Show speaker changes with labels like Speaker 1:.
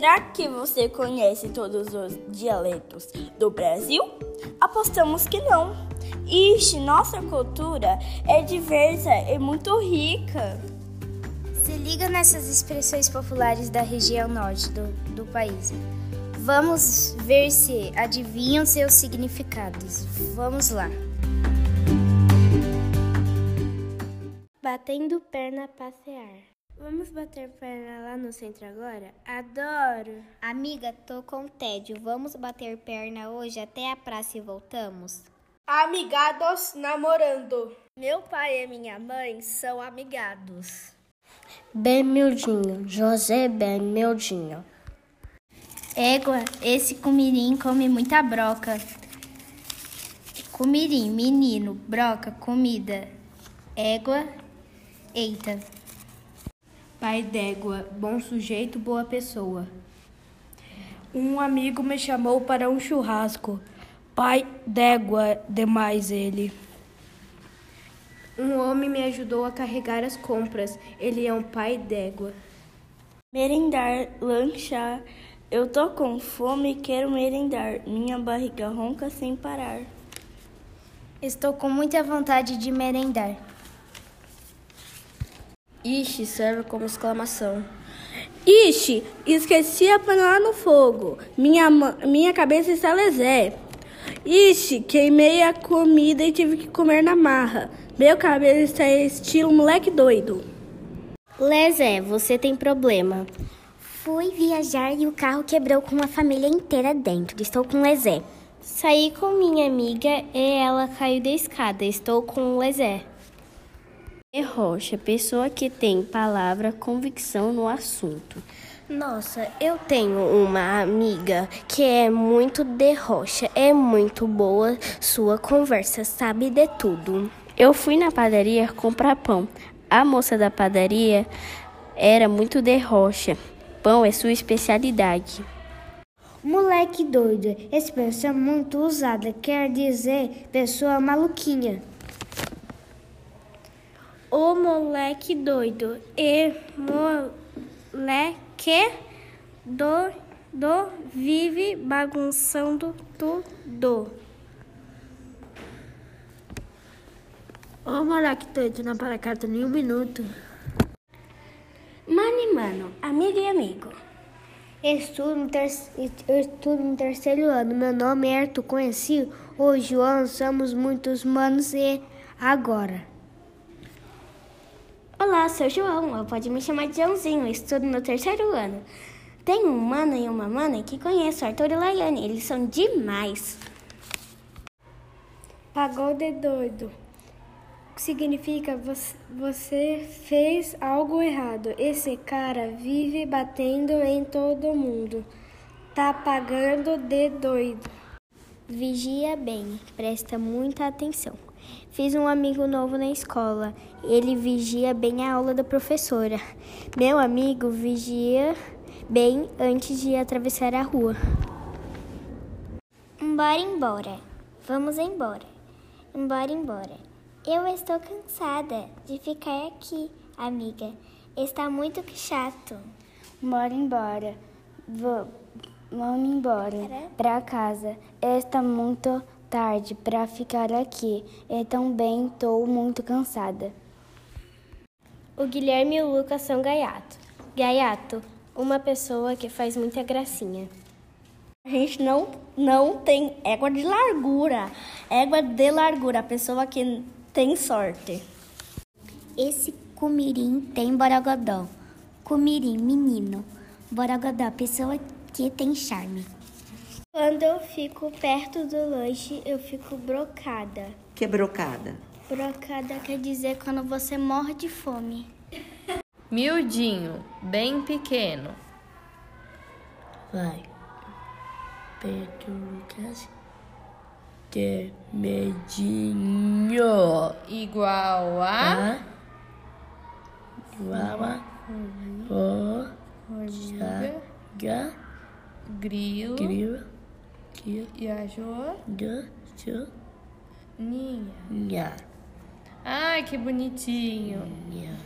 Speaker 1: Será que você conhece todos os dialetos do Brasil? Apostamos que não. Ixi, nossa cultura é diversa e muito rica.
Speaker 2: Se liga nessas expressões populares da região norte do, do país. Vamos ver se adivinham seus significados. Vamos lá.
Speaker 3: Batendo perna passear. Vamos bater perna lá no centro agora? Adoro!
Speaker 2: Amiga, tô com tédio. Vamos bater perna hoje até a praça e voltamos?
Speaker 4: Amigados namorando.
Speaker 3: Meu pai e minha mãe são amigados.
Speaker 5: Benmildinho, José Benmildinho.
Speaker 2: Égua, esse comirim come muita broca. Comirim, menino, broca, comida. Égua, eita.
Speaker 6: Pai d'égua, bom sujeito, boa pessoa. Um amigo me chamou para um churrasco. Pai d'égua, demais ele. Um homem me ajudou a carregar as compras. Ele é um pai d'égua.
Speaker 1: Merendar, lanchar. Eu tô com fome e quero merendar. Minha barriga ronca sem parar.
Speaker 2: Estou com muita vontade de merendar.
Speaker 6: Ixi, serve como exclamação.
Speaker 4: Ixi, esqueci a panela no fogo. Minha, minha cabeça está lesé. Ixi, queimei a comida e tive que comer na marra. Meu cabelo está estilo moleque doido.
Speaker 5: Lesé, você tem problema.
Speaker 7: Fui viajar e o carro quebrou com a família inteira dentro. Estou com lesé.
Speaker 3: Saí com minha amiga e ela caiu da escada. Estou com lesé.
Speaker 5: Derrocha, pessoa que tem palavra, convicção no assunto.
Speaker 8: Nossa, eu tenho uma amiga que é muito derrocha, é muito boa sua conversa, sabe de tudo.
Speaker 5: Eu fui na padaria comprar pão. A moça da padaria era muito derrocha. Pão é sua especialidade.
Speaker 9: Moleque doido, expressão muito usada, quer dizer pessoa maluquinha.
Speaker 3: O moleque doido e moleque doido vive bagunçando tudo.
Speaker 10: O moleque doido não para carta nem um minuto.
Speaker 11: Mano e mano, amigo e amigo.
Speaker 9: Estudo no, ter... estudo no terceiro ano. Meu nome é Arthur, conheci o João, somos muitos manos e agora.
Speaker 11: Olá, sou João, pode me chamar de Joãozinho, estudo no terceiro ano. Tenho um mano e uma mana que conheço, Arthur e Laiane, eles são demais.
Speaker 3: Pagode doido significa você fez algo errado. Esse cara vive batendo em todo mundo. Tá pagando de doido.
Speaker 2: Vigia bem, presta muita atenção. Fiz um amigo novo na escola. Ele vigia bem a aula da professora. Meu amigo vigia bem antes de atravessar a rua.
Speaker 7: Embora, embora. Vamos embora. Embora, embora. Eu estou cansada de ficar aqui, amiga. Está muito chato.
Speaker 12: Bora embora. Vou, vamos embora para casa. Está muito tarde para ficar aqui. E também estou muito cansada.
Speaker 3: O Guilherme e o Lucas são gaiato. Gaiato, uma pessoa que faz muita gracinha.
Speaker 1: A gente não, não tem égua de largura. Égua de largura, a pessoa que tem sorte.
Speaker 7: Esse cumirim tem borogodó. Cumirim, menino. Borogodó, pessoa que tem charme.
Speaker 3: Quando eu fico perto do lanche, eu fico brocada.
Speaker 13: Que brocada?
Speaker 3: Brocada quer dizer quando você morre de fome.
Speaker 14: Miudinho, bem pequeno.
Speaker 10: Vai. Pedro Lucas ter medinho.
Speaker 14: Igual a.
Speaker 10: Igual a. Formiga.
Speaker 14: Grilo.
Speaker 10: Grilo.
Speaker 14: E a jo.
Speaker 10: Jo.
Speaker 14: Ninha.
Speaker 10: Nha.
Speaker 14: Ai, que bonitinho.
Speaker 10: Nha.